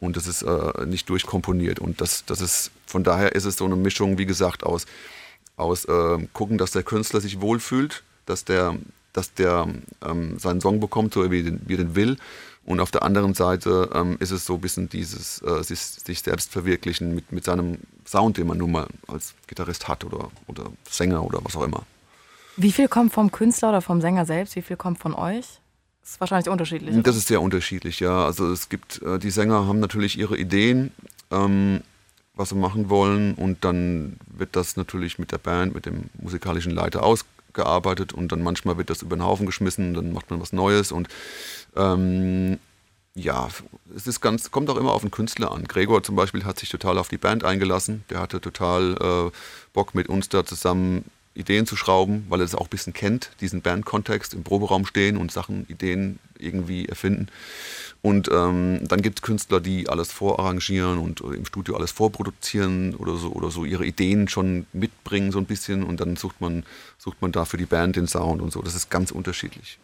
Und das ist äh, nicht durchkomponiert. Und das, das ist, von daher ist es so eine Mischung, wie gesagt, aus, aus äh, gucken, dass der Künstler sich wohlfühlt, dass der, dass der ähm, seinen Song bekommt, so wie, den, wie er den will. Und auf der anderen Seite ähm, ist es so ein bisschen dieses äh, sich, sich, selbst verwirklichen mit, mit seinem Sound, den man nun mal als Gitarrist hat oder, oder Sänger oder was auch immer. Wie viel kommt vom Künstler oder vom Sänger selbst? Wie viel kommt von euch? Das ist wahrscheinlich unterschiedlich. Oder? Das ist sehr unterschiedlich, ja. Also es gibt, äh, die Sänger haben natürlich ihre Ideen, ähm, was sie machen wollen und dann wird das natürlich mit der Band, mit dem musikalischen Leiter ausgeführt gearbeitet und dann manchmal wird das über den Haufen geschmissen, dann macht man was Neues und ähm, ja, es ist ganz, kommt auch immer auf den Künstler an. Gregor zum Beispiel hat sich total auf die Band eingelassen. Der hatte total äh, Bock mit uns da zusammen Ideen zu schrauben, weil er es auch ein bisschen kennt, diesen Bandkontext, im Proberaum stehen und Sachen, Ideen irgendwie erfinden. Und ähm, dann gibt es Künstler, die alles vorarrangieren und äh, im Studio alles vorproduzieren oder so oder so ihre Ideen schon mitbringen so ein bisschen und dann sucht man, sucht man da für die Band den Sound und so. Das ist ganz unterschiedlich.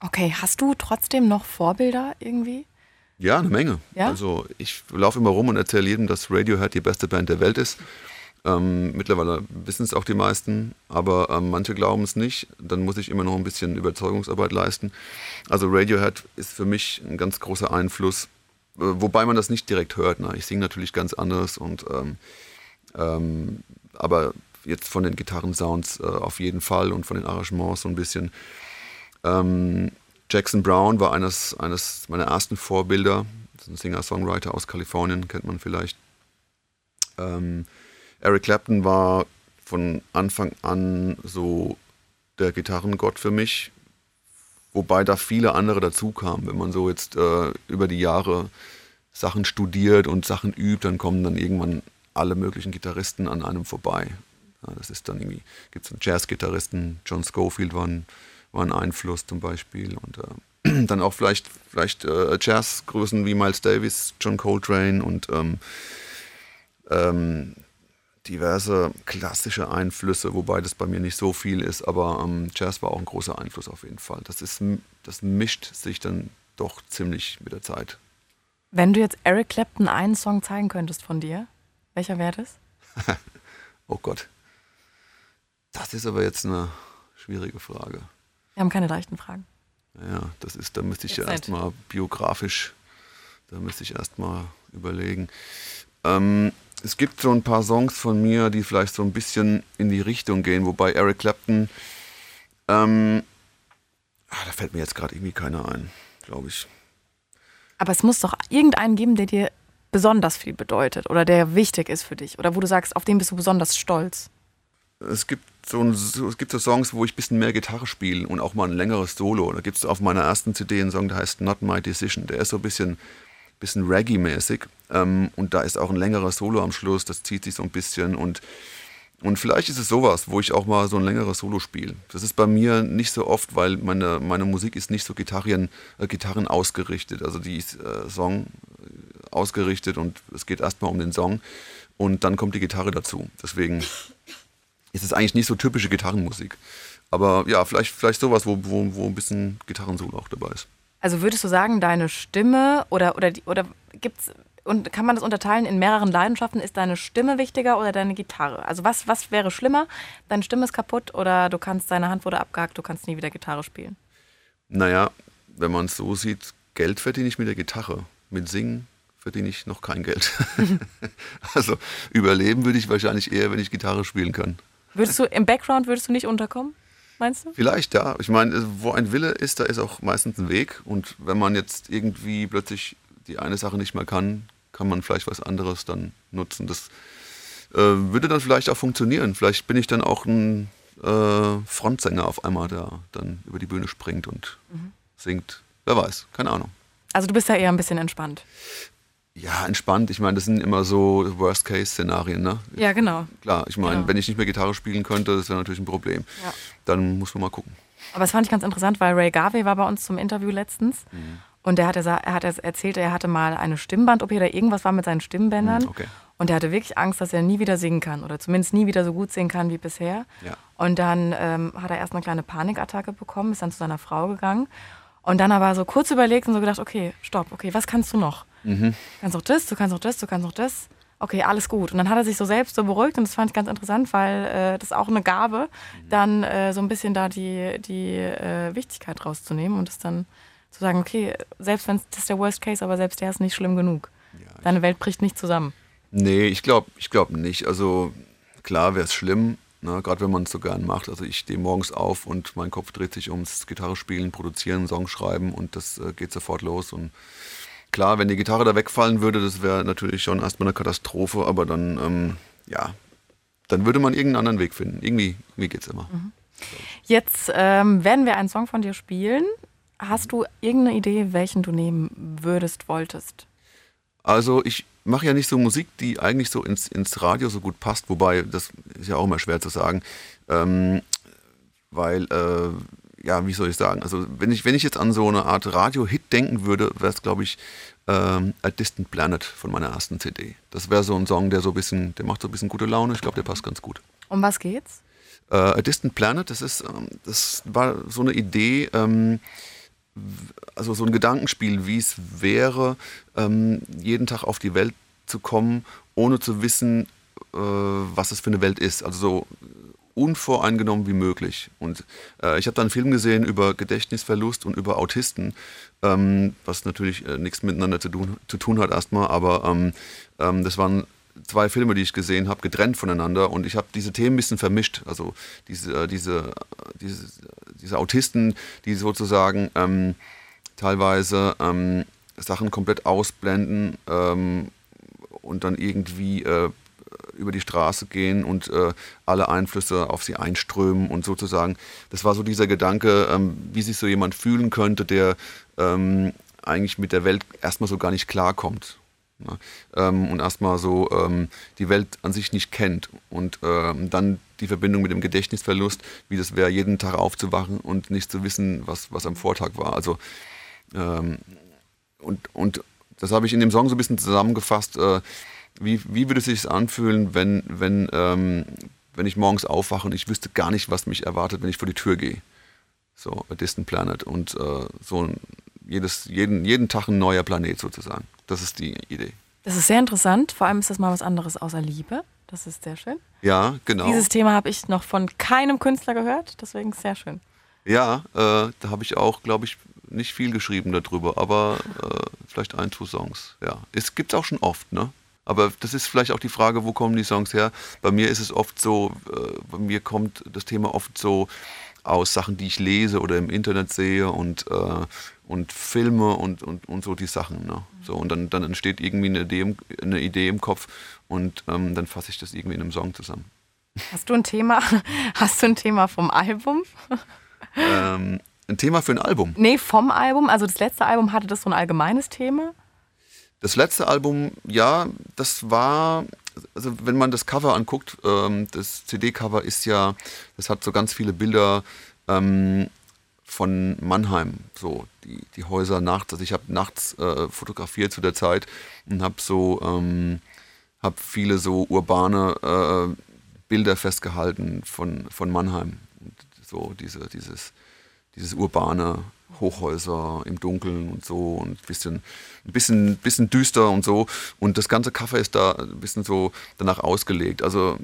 Okay, hast du trotzdem noch Vorbilder irgendwie? Ja, eine Menge. Ja? Also ich laufe immer rum und erzähle jedem, dass Radiohead die beste Band der Welt ist. Ähm, mittlerweile wissen es auch die meisten, aber ähm, manche glauben es nicht. Dann muss ich immer noch ein bisschen Überzeugungsarbeit leisten. Also Radiohead ist für mich ein ganz großer Einfluss, äh, wobei man das nicht direkt hört. Ne? Ich singe natürlich ganz anders und ähm, ähm aber jetzt von den Gitarrensounds äh, auf jeden Fall und von den Arrangements so ein bisschen. Ähm, Jackson Brown war eines, eines meiner ersten Vorbilder. Ein Singer-Songwriter aus Kalifornien, kennt man vielleicht. Ähm, Eric Clapton war von Anfang an so der Gitarrengott für mich, wobei da viele andere dazu kamen. Wenn man so jetzt äh, über die Jahre Sachen studiert und Sachen übt, dann kommen dann irgendwann alle möglichen Gitarristen an einem vorbei. Ja, das ist dann irgendwie, gibt es Jazz-Gitarristen, John Schofield war ein, war ein Einfluss zum Beispiel und äh, <clears throat> dann auch vielleicht, vielleicht äh, Jazzgrößen wie Miles Davis, John Coltrane und ähm, ähm, diverse klassische Einflüsse, wobei das bei mir nicht so viel ist, aber ähm, Jazz war auch ein großer Einfluss auf jeden Fall. Das, ist, das mischt sich dann doch ziemlich mit der Zeit. Wenn du jetzt Eric Clapton einen Song zeigen könntest von dir, welcher wäre das? <laughs> oh Gott. Das ist aber jetzt eine schwierige Frage. Wir haben keine leichten Fragen. Ja, das ist, da müsste ich jetzt ja erstmal biografisch, da müsste ich erstmal überlegen. Ähm, es gibt so ein paar Songs von mir, die vielleicht so ein bisschen in die Richtung gehen, wobei Eric Clapton, ähm, ach, da fällt mir jetzt gerade irgendwie keiner ein, glaube ich. Aber es muss doch irgendeinen geben, der dir besonders viel bedeutet oder der wichtig ist für dich oder wo du sagst, auf den bist du besonders stolz. Es gibt so, ein, es gibt so Songs, wo ich ein bisschen mehr Gitarre spiele und auch mal ein längeres Solo. Da gibt es auf meiner ersten CD einen Song, der heißt Not My Decision. Der ist so ein bisschen bisschen Reggae-mäßig. Ähm, und da ist auch ein längerer Solo am Schluss, das zieht sich so ein bisschen. Und, und vielleicht ist es sowas, wo ich auch mal so ein längeres Solo spiele. Das ist bei mir nicht so oft, weil meine, meine Musik ist nicht so Gitarren, äh, Gitarren ausgerichtet. Also die ist äh, Song äh, ausgerichtet und es geht erstmal um den Song und dann kommt die Gitarre dazu. Deswegen ist es eigentlich nicht so typische Gitarrenmusik. Aber ja, vielleicht, vielleicht sowas, wo, wo, wo ein bisschen Gitarrensolo auch dabei ist. Also würdest du sagen, deine Stimme oder, oder, oder gibt's und kann man das unterteilen in mehreren Leidenschaften? Ist deine Stimme wichtiger oder deine Gitarre? Also was, was wäre schlimmer? Deine Stimme ist kaputt oder du kannst, deine Hand wurde abgehakt, du kannst nie wieder Gitarre spielen? Naja, wenn man es so sieht, Geld verdiene ich mit der Gitarre. Mit Singen verdiene ich noch kein Geld. <laughs> also überleben würde ich wahrscheinlich eher, wenn ich Gitarre spielen kann. Würdest du im Background würdest du nicht unterkommen? Meinst du? Vielleicht, ja. Ich meine, wo ein Wille ist, da ist auch meistens ein Weg. Und wenn man jetzt irgendwie plötzlich die eine Sache nicht mehr kann, kann man vielleicht was anderes dann nutzen. Das äh, würde dann vielleicht auch funktionieren. Vielleicht bin ich dann auch ein äh, Frontsänger auf einmal, der dann über die Bühne springt und mhm. singt. Wer weiß, keine Ahnung. Also du bist ja eher ein bisschen entspannt. Ja, entspannt. Ich meine, das sind immer so Worst-Case-Szenarien, ne? Ja, genau. Klar, ich meine, genau. wenn ich nicht mehr Gitarre spielen könnte, das wäre natürlich ein Problem. Ja. Dann muss man mal gucken. Aber das fand ich ganz interessant, weil Ray Garvey war bei uns zum Interview letztens. Mhm. Und der hat, er hat erzählt, er hatte mal eine Stimmband-OP oder irgendwas war mit seinen Stimmbändern. Mhm, okay. Und er hatte wirklich Angst, dass er nie wieder singen kann oder zumindest nie wieder so gut singen kann wie bisher. Ja. Und dann ähm, hat er erst eine kleine Panikattacke bekommen, ist dann zu seiner Frau gegangen. Und dann aber so kurz überlegt und so gedacht, okay, stopp, okay, was kannst du noch? Mhm. Du kannst auch das, du kannst auch das, du kannst auch das. Okay, alles gut. Und dann hat er sich so selbst so beruhigt und das fand ich ganz interessant, weil äh, das ist auch eine Gabe, mhm. dann äh, so ein bisschen da die, die äh, Wichtigkeit rauszunehmen und es dann zu sagen, okay, selbst wenn das ist der Worst Case, aber selbst der ist nicht schlimm genug. Ja, Deine Welt bricht nicht zusammen. Nee, ich glaube ich glaub nicht. Also klar wäre es schlimm, ne, gerade wenn man es so gern macht. Also ich stehe morgens auf und mein Kopf dreht sich ums Gitarre spielen, produzieren, Song schreiben und das äh, geht sofort los und Klar, wenn die Gitarre da wegfallen würde, das wäre natürlich schon erstmal eine Katastrophe, aber dann, ähm, ja, dann würde man irgendeinen anderen Weg finden. Irgendwie, irgendwie geht es immer. Mhm. Jetzt ähm, werden wir einen Song von dir spielen. Hast du irgendeine Idee, welchen du nehmen würdest, wolltest? Also ich mache ja nicht so Musik, die eigentlich so ins, ins Radio so gut passt, wobei das ist ja auch immer schwer zu sagen, ähm, weil äh, ja, wie soll ich sagen? Also, wenn ich, wenn ich jetzt an so eine Art Radio-Hit denken würde, wäre es, glaube ich, ähm, A Distant Planet von meiner ersten CD. Das wäre so ein Song, der so ein bisschen, der macht so ein bisschen gute Laune. Ich glaube, der passt ganz gut. Um was geht's? Äh, A Distant Planet, das ist, ähm, das war so eine Idee, ähm, also so ein Gedankenspiel, wie es wäre, ähm, jeden Tag auf die Welt zu kommen, ohne zu wissen, äh, was es für eine Welt ist. Also so unvoreingenommen wie möglich. Und äh, ich habe da einen Film gesehen über Gedächtnisverlust und über Autisten, ähm, was natürlich äh, nichts miteinander zu tun, zu tun hat erstmal, aber ähm, ähm, das waren zwei Filme, die ich gesehen habe, getrennt voneinander und ich habe diese Themen ein bisschen vermischt. Also diese, äh, diese, diese, diese Autisten, die sozusagen ähm, teilweise ähm, Sachen komplett ausblenden ähm, und dann irgendwie äh, über die Straße gehen und äh, alle Einflüsse auf sie einströmen und sozusagen, das war so dieser Gedanke, ähm, wie sich so jemand fühlen könnte, der ähm, eigentlich mit der Welt erstmal so gar nicht klarkommt. Ne? Ähm, und erstmal so ähm, die Welt an sich nicht kennt und ähm, dann die Verbindung mit dem Gedächtnisverlust, wie das wäre, jeden Tag aufzuwachen und nicht zu wissen, was, was am Vortag war. Also ähm, und, und das habe ich in dem Song so ein bisschen zusammengefasst. Äh, wie, wie würde es sich anfühlen, wenn, wenn, ähm, wenn ich morgens aufwache und ich wüsste gar nicht, was mich erwartet, wenn ich vor die Tür gehe? So, A Distant Planet. Und äh, so ein, jedes, jeden, jeden Tag ein neuer Planet sozusagen. Das ist die Idee. Das ist sehr interessant. Vor allem ist das mal was anderes außer Liebe. Das ist sehr schön. Ja, genau. Dieses Thema habe ich noch von keinem Künstler gehört, deswegen sehr schön. Ja, äh, da habe ich auch, glaube ich, nicht viel geschrieben darüber, aber äh, vielleicht ein, zwei Songs. Ja, es gibt es auch schon oft, ne? Aber das ist vielleicht auch die Frage, wo kommen die Songs her? Bei mir ist es oft so, äh, bei mir kommt das Thema oft so aus Sachen, die ich lese oder im Internet sehe und, äh, und Filme und, und, und so die Sachen. Ne? So, und dann, dann entsteht irgendwie eine Idee im, eine Idee im Kopf und ähm, dann fasse ich das irgendwie in einem Song zusammen. Hast du ein Thema? <laughs> Hast du ein Thema vom Album? ähm, ein Thema für ein Album? Nee, vom Album. Also das letzte Album hatte das so ein allgemeines Thema? Das letzte Album, ja, das war, also wenn man das Cover anguckt, ähm, das CD-Cover ist ja, das hat so ganz viele Bilder ähm, von Mannheim, so die, die Häuser nachts. Also ich habe nachts äh, fotografiert zu der Zeit und habe so, ähm, habe viele so urbane äh, Bilder festgehalten von, von Mannheim. Und so diese, dieses, dieses urbane Hochhäuser im Dunkeln und so und ein bisschen, ein bisschen, bisschen düster und so. Und das ganze Cover ist da ein bisschen so danach ausgelegt. Also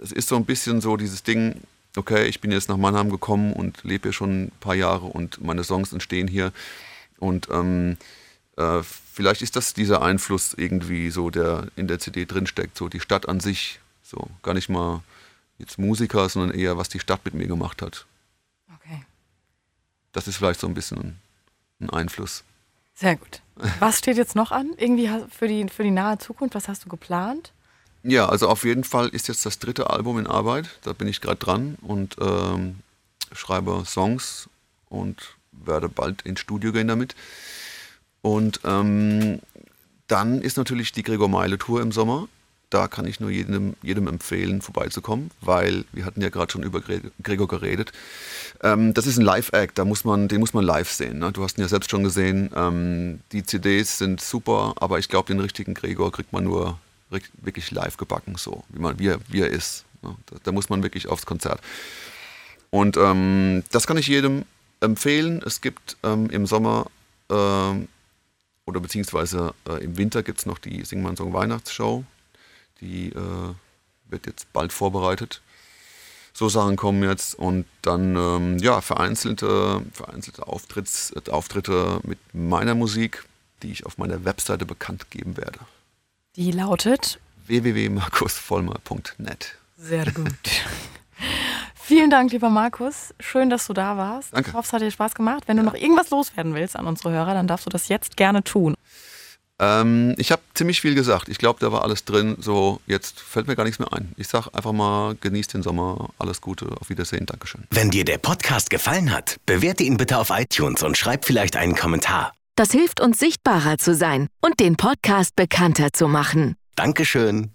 es ist so ein bisschen so dieses Ding, okay, ich bin jetzt nach Mannheim gekommen und lebe hier schon ein paar Jahre und meine Songs entstehen hier. Und ähm, äh, vielleicht ist das dieser Einfluss irgendwie so, der in der CD drinsteckt, so die Stadt an sich. So gar nicht mal jetzt Musiker, sondern eher, was die Stadt mit mir gemacht hat das ist vielleicht so ein bisschen ein Einfluss. Sehr gut. Was steht jetzt noch an? Irgendwie für die, für die nahe Zukunft? Was hast du geplant? Ja, also auf jeden Fall ist jetzt das dritte Album in Arbeit. Da bin ich gerade dran und ähm, schreibe Songs und werde bald ins Studio gehen damit. Und ähm, dann ist natürlich die Gregor Meile Tour im Sommer da kann ich nur jedem, jedem empfehlen, vorbeizukommen, weil wir hatten ja gerade schon über Gregor geredet. Ähm, das ist ein Live-Act, da muss man, den muss man live sehen. Ne? Du hast ihn ja selbst schon gesehen. Ähm, die CDs sind super, aber ich glaube, den richtigen Gregor kriegt man nur wirklich live gebacken, so wie, man, wie, er, wie er ist. Ne? Da, da, muss man wirklich aufs Konzert. Und ähm, das kann ich jedem empfehlen. Es gibt ähm, im Sommer äh, oder beziehungsweise äh, im Winter gibt es noch die Sing Song Weihnachtsshow. Die äh, wird jetzt bald vorbereitet. So Sachen kommen jetzt und dann ähm, ja vereinzelte, vereinzelte Auftritts, Auftritte mit meiner Musik, die ich auf meiner Webseite bekannt geben werde. Die lautet www.markusvollmer.net. Sehr <laughs> gut. Vielen Dank, lieber Markus. Schön, dass du da warst. Danke. Ich hoffe, es hat dir Spaß gemacht. Wenn du noch irgendwas loswerden willst an unsere Hörer, dann darfst du das jetzt gerne tun. Ähm, ich habe ziemlich viel gesagt. Ich glaube, da war alles drin. So, jetzt fällt mir gar nichts mehr ein. Ich sage einfach mal, genießt den Sommer. Alles Gute. Auf Wiedersehen. Dankeschön. Wenn dir der Podcast gefallen hat, bewerte ihn bitte auf iTunes und schreib vielleicht einen Kommentar. Das hilft uns sichtbarer zu sein und den Podcast bekannter zu machen. Dankeschön.